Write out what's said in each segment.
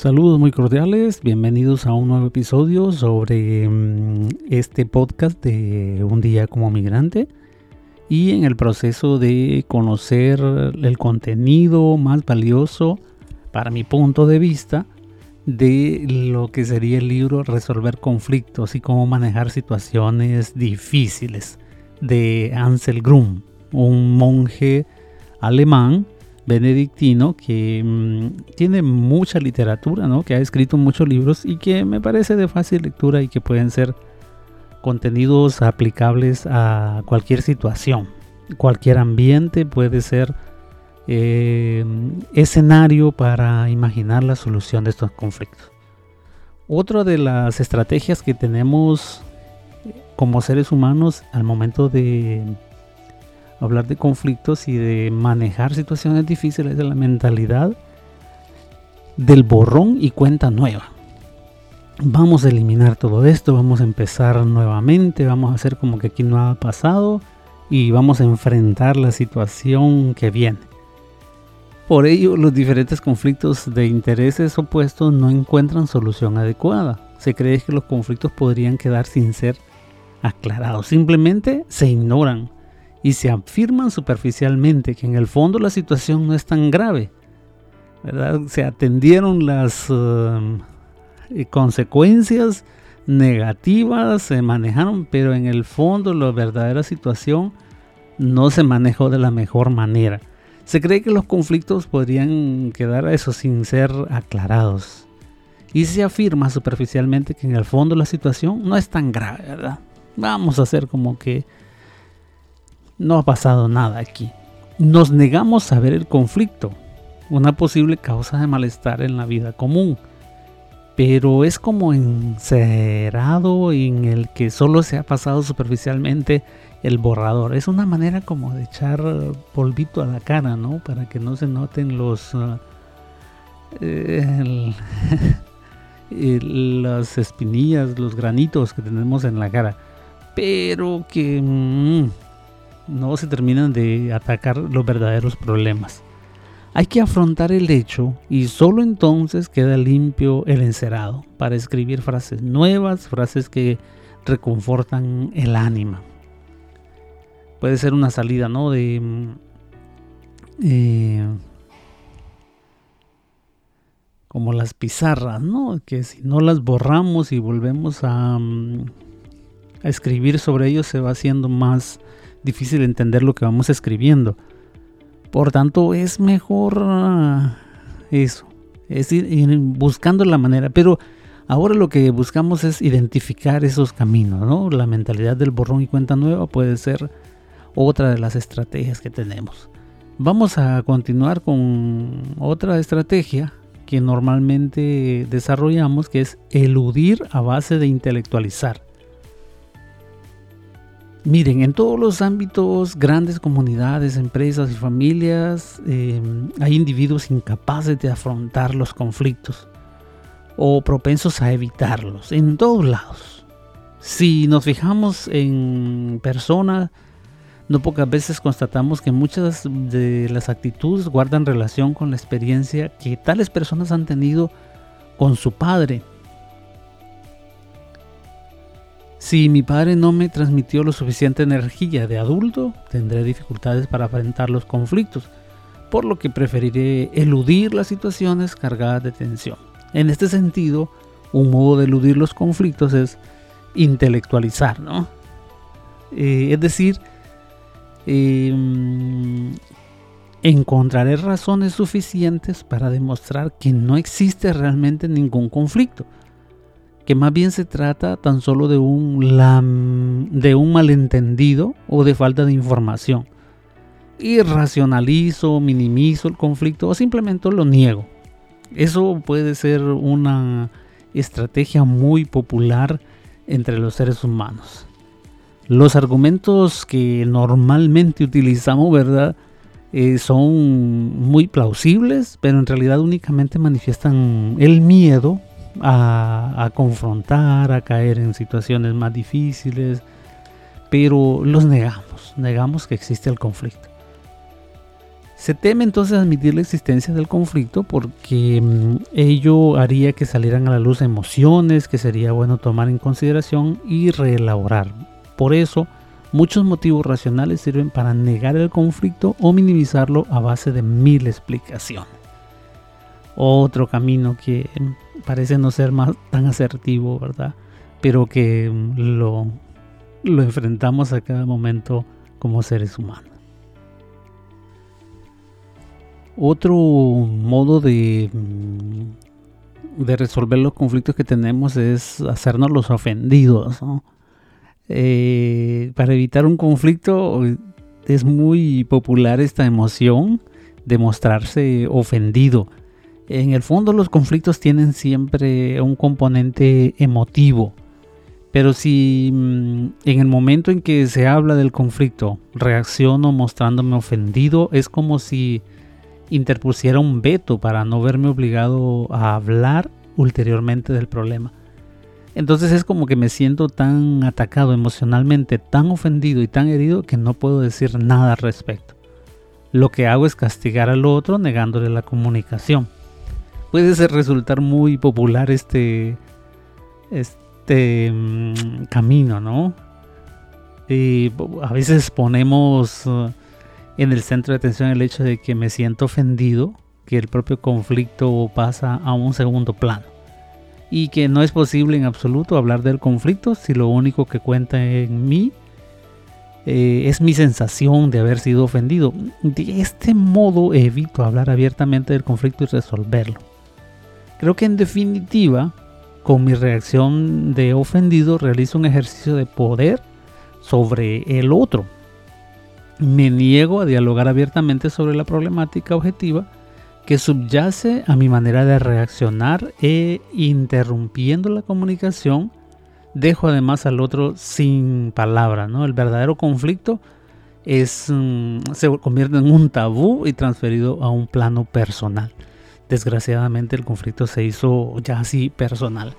Saludos muy cordiales, bienvenidos a un nuevo episodio sobre mm, este podcast de Un día como migrante y en el proceso de conocer el contenido más valioso para mi punto de vista de lo que sería el libro Resolver conflictos y cómo manejar situaciones difíciles de Ansel Grum, un monje alemán benedictino que mm, tiene mucha literatura, ¿no? que ha escrito muchos libros y que me parece de fácil lectura y que pueden ser contenidos aplicables a cualquier situación, cualquier ambiente puede ser eh, escenario para imaginar la solución de estos conflictos. Otra de las estrategias que tenemos como seres humanos al momento de hablar de conflictos y de manejar situaciones difíciles de la mentalidad del borrón y cuenta nueva. Vamos a eliminar todo esto, vamos a empezar nuevamente, vamos a hacer como que aquí no ha pasado y vamos a enfrentar la situación que viene. Por ello, los diferentes conflictos de intereses opuestos no encuentran solución adecuada. Se cree que los conflictos podrían quedar sin ser aclarados, simplemente se ignoran y se afirman superficialmente que en el fondo la situación no es tan grave. ¿verdad? Se atendieron las eh, consecuencias negativas, se manejaron, pero en el fondo la verdadera situación no se manejó de la mejor manera. Se cree que los conflictos podrían quedar eso sin ser aclarados. Y se afirma superficialmente que en el fondo la situación no es tan grave, ¿verdad? Vamos a hacer como que no ha pasado nada aquí. Nos negamos a ver el conflicto, una posible causa de malestar en la vida común. Pero es como encerrado en el que solo se ha pasado superficialmente el borrador. Es una manera como de echar polvito a la cara, ¿no? Para que no se noten los... Uh, las espinillas, los granitos que tenemos en la cara. Pero que... Mm, no se terminan de atacar los verdaderos problemas. Hay que afrontar el hecho y solo entonces queda limpio el encerado para escribir frases nuevas, frases que reconfortan el ánima. Puede ser una salida, ¿no? De mm, eh, como las pizarras, ¿no? Que si no las borramos y volvemos a, mm, a escribir sobre ellos se va haciendo más difícil entender lo que vamos escribiendo. Por tanto, es mejor ah, eso, es ir, buscando la manera. Pero ahora lo que buscamos es identificar esos caminos, ¿no? La mentalidad del borrón y cuenta nueva puede ser otra de las estrategias que tenemos. Vamos a continuar con otra estrategia que normalmente desarrollamos, que es eludir a base de intelectualizar. Miren, en todos los ámbitos, grandes comunidades, empresas y familias, em, hay individuos incapaces de afrontar los conflictos o propensos a evitarlos, en todos lados. Si nos fijamos en personas, no pocas veces constatamos que muchas de las actitudes guardan relación con la experiencia que tales personas han tenido con su padre Si mi padre no me transmitió lo suficiente energía de adulto, tendré dificultades para enfrentar los conflictos, por lo que preferiré eludir las situaciones cargadas de tensión. En este sentido, un modo de eludir los conflictos es intelectualizar, ¿no? Eh, es decir, em, encontraré razones suficientes para demostrar que no existe realmente ningún conflicto que más bien se trata tan solo de un, de un malentendido o de falta de información. Y racionalizo, minimizo el conflicto o simplemente lo niego. Eso puede ser una estrategia muy popular entre los seres humanos. Los argumentos que normalmente utilizamos, ¿verdad? Eh, son muy plausibles, pero en realidad únicamente manifiestan el miedo a, confrontar, a caer en situaciones más difíciles, pero los negamos, negamos que existe el conflicto. Se teme entonces admitir la existencia del conflicto porque mm, ello haría que salieran a la luz emociones que sería bueno tomar en consideración y reelaborar. Por eso, muchos motivos racionales sirven para negar el conflicto o minimizarlo a base de mil explicaciones. Otro camino que parece no ser más tan asertivo, ¿verdad? Pero que mm, lo, lo enfrentamos a cada momento como seres humanos. Otro modo de, mm, de resolver los conflictos que tenemos es hacernos los ofendidos. Eh, para evitar un conflicto es muy popular esta emoción de mostrarse ofendido. En el fondo los conflictos tienen siempre un componente emotivo. Pero si mm, en el momento en que se habla del conflicto reacciono mostrándome ofendido, es como si interpusiera un veto para no verme obligado a hablar ulteriormente del problema. Entonces es como que me siento tan atacado emocionalmente, tan ofendido y tan herido que no puedo decir nada al respecto. Lo que hago es castigar al otro negándole la comunicación. Puede resultar muy popular este, este mm, camino, ¿no? Y a veces ponemos en el centro de atención el hecho de que me siento ofendido, que el propio conflicto pasa a un segundo plano y que no es posible en absoluto hablar del conflicto si lo único que cuenta en mí eh, es mi sensación de haber sido ofendido. De este modo evito hablar abiertamente del conflicto y resolverlo. Creo que en definitiva, con mi reacción de ofendido realizo un ejercicio de poder sobre el otro me niego a dialogar abiertamente sobre la problemática objetiva que subyace a mi manera de reaccionar e interrumpiendo la comunicación, dejo además al otro sin palabra. El verdadero conflicto mm, se convierte en un tabú y transferido a un plano personal. Desgraciadamente el conflicto se hizo ya así personal.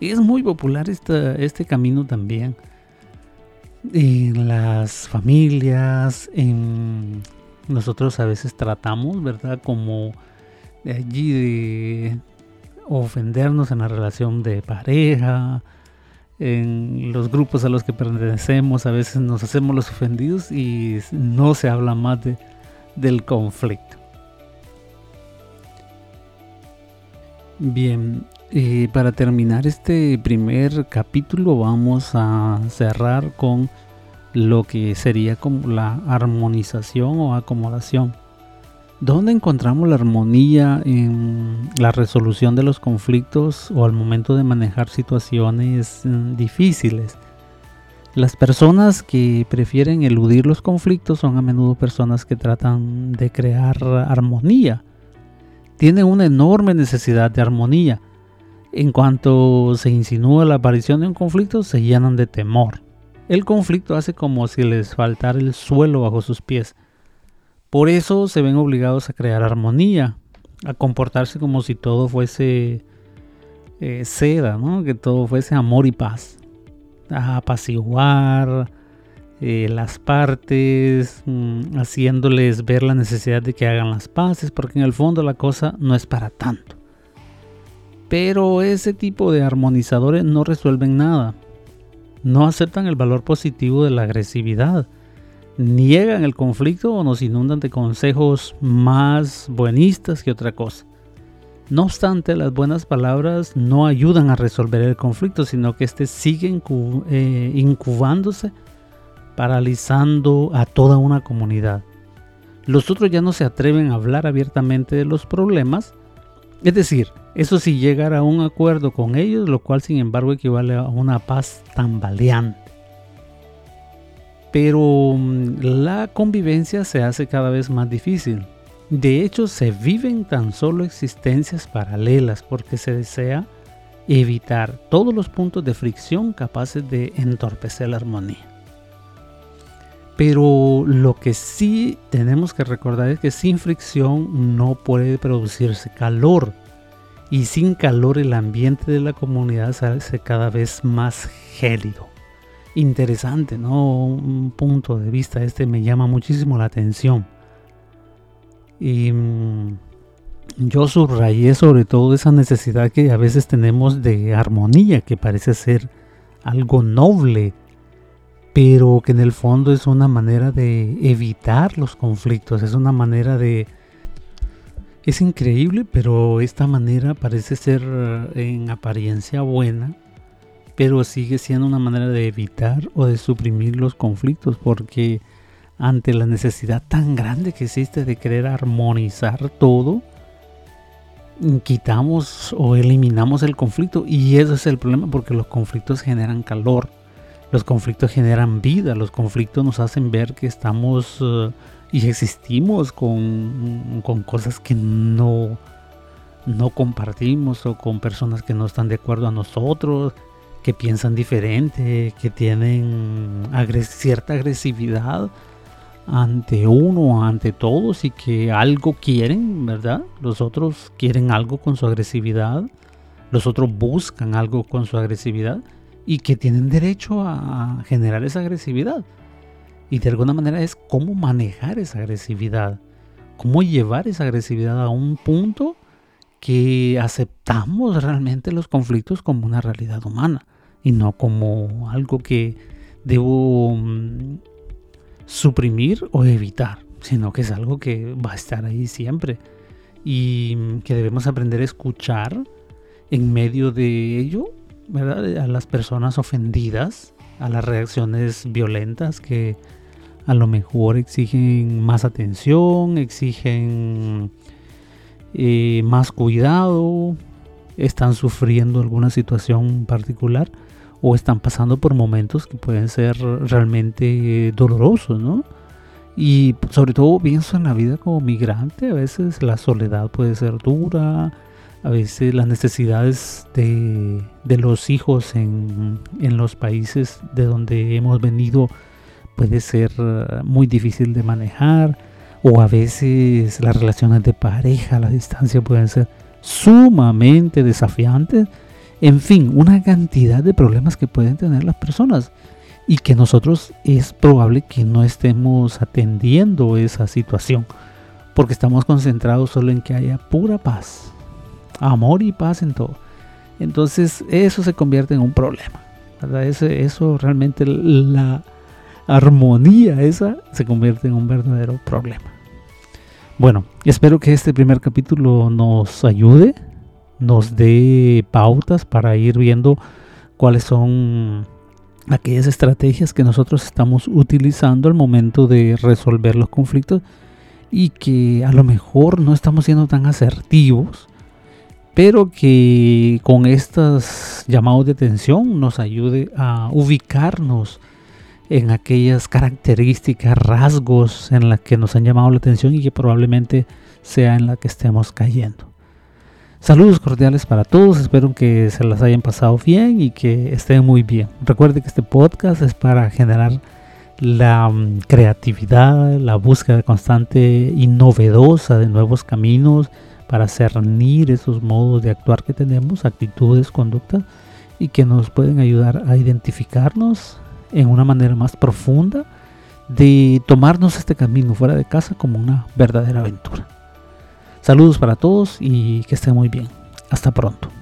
Y es muy popular este camino también en las familias, en nosotros a veces tratamos, ¿verdad? Como de allí de ofendernos en la relación de pareja, en los grupos a los que pertenecemos, a veces nos hacemos los ofendidos y no se habla más de, del conflicto. Bien, y para terminar este primer capítulo vamos a cerrar con lo que sería como la armonización o acomodación. ¿Dónde encontramos la armonía en la resolución de los conflictos o al momento de manejar situaciones mm, difíciles? Las personas que prefieren eludir los conflictos son a menudo personas que tratan de crear armonía. Tienen una enorme necesidad de armonía en cuanto se insinúa la aparición de un conflicto, se llenan de temor. El conflicto hace como si les faltara el suelo bajo sus pies. Por eso se ven obligados a crear armonía, a comportarse como si todo fuese eh, seda, que todo fuese amor y paz, a apaciguar eh, las partes, mm, haciéndoles ver la necesidad de que hagan las paces, porque en el fondo la cosa no es para tanto. Pero ese tipo de armonizadores no resuelven nada. No aceptan el valor positivo de la agresividad. Niegan el conflicto o nos inundan de consejos más buenistas que otra cosa. No obstante, las buenas palabras no ayudan a resolver el conflicto, sino que éste sigue eh, incubándose, paralizando a toda una comunidad. Los otros ya no se atreven a hablar abiertamente de los problemas, es decir, eso sí, llegar a un acuerdo con ellos, lo cual sin embargo equivale a una paz tambaleante. Pero mm, la convivencia se hace cada vez más difícil. De hecho, se viven tan solo existencias paralelas porque se desea evitar todos los puntos de fricción capaces de entorpecer la armonía. Pero lo que sí tenemos que recordar es que sin fricción no puede producirse calor y sin calor el ambiente de la comunidad se hace cada vez más gélido. Interesante, ¿no? Un punto de vista este me llama muchísimo la atención. Y mm, yo subrayé sobre todo esa necesidad que a veces tenemos de armonía, que parece ser algo noble, pero que en el fondo es una manera de evitar los conflictos, es una manera de... Es increíble, pero esta manera parece ser eh, en apariencia buena, pero sigue siendo una manera de evitar o de suprimir los conflictos, porque ante la necesidad tan grande que existe de querer armonizar todo, quitamos o eliminamos el conflicto y eso es el problema porque los conflictos generan calor los conflictos generan vida, los conflictos nos hacen ver que estamos eh, y existimos con, con, cosas que no, no compartimos o con personas que no están de acuerdo a nosotros, que piensan diferente, que tienen cierta agresividad ante uno, ante todos y que algo quieren, ¿verdad? Los otros quieren algo con su agresividad, los otros buscan algo con su agresividad y que tienen derecho a generar esa agresividad. Y de alguna manera es cómo manejar esa agresividad, cómo llevar esa agresividad a un punto que aceptamos realmente los conflictos como una realidad humana y no como algo que debo mm, suprimir o evitar, sino que es algo que va a estar ahí siempre y que debemos aprender a escuchar en medio de ello a las personas ofendidas, a las reacciones violentas que a lo mejor exigen más atención, exigen eh, más cuidado, están sufriendo alguna situación particular o están pasando por momentos que pueden ser realmente dolorosos, ¿no? Y sobre todo pienso en la vida como migrante, a veces la soledad puede ser dura, a veces las necesidades de, los hijos en, los países de donde hemos venido puede ser uh, muy difícil de manejar o a veces las relaciones de pareja a la distancia pueden ser sumamente desafiantes. En fin, una cantidad de problemas que pueden tener las personas y que nosotros es probable que no estemos atendiendo esa situación porque estamos concentrados solo en que haya pura paz, amor y paz en todo. Entonces eso se convierte en un problema. Eso, eso realmente la armonía esa se convierte en un verdadero problema. Bueno, espero que este primer capítulo nos ayude, nos dé pautas para ir viendo cuáles son aquellas estrategias que nosotros estamos utilizando al momento de resolver los conflictos y que a lo mejor no estamos siendo tan asertivos pero que con estos llamados de atención nos ayude a ubicarnos en aquellas características, rasgos en las que nos han llamado la atención y que probablemente sea en la que estemos cayendo. Saludos cordiales para todos, espero que se las hayan pasado bien y que estén muy bien. Recuerde que este podcast es para generar la mm, creatividad, la búsqueda constante y novedosa de nuevos caminos, para cernir esos modos de actuar que tenemos, actitudes, conductas, y que nos pueden ayudar a identificarnos en una manera más profunda de tomarnos este camino fuera de casa como una verdadera aventura. Saludos para todos y que estén muy bien. Hasta pronto.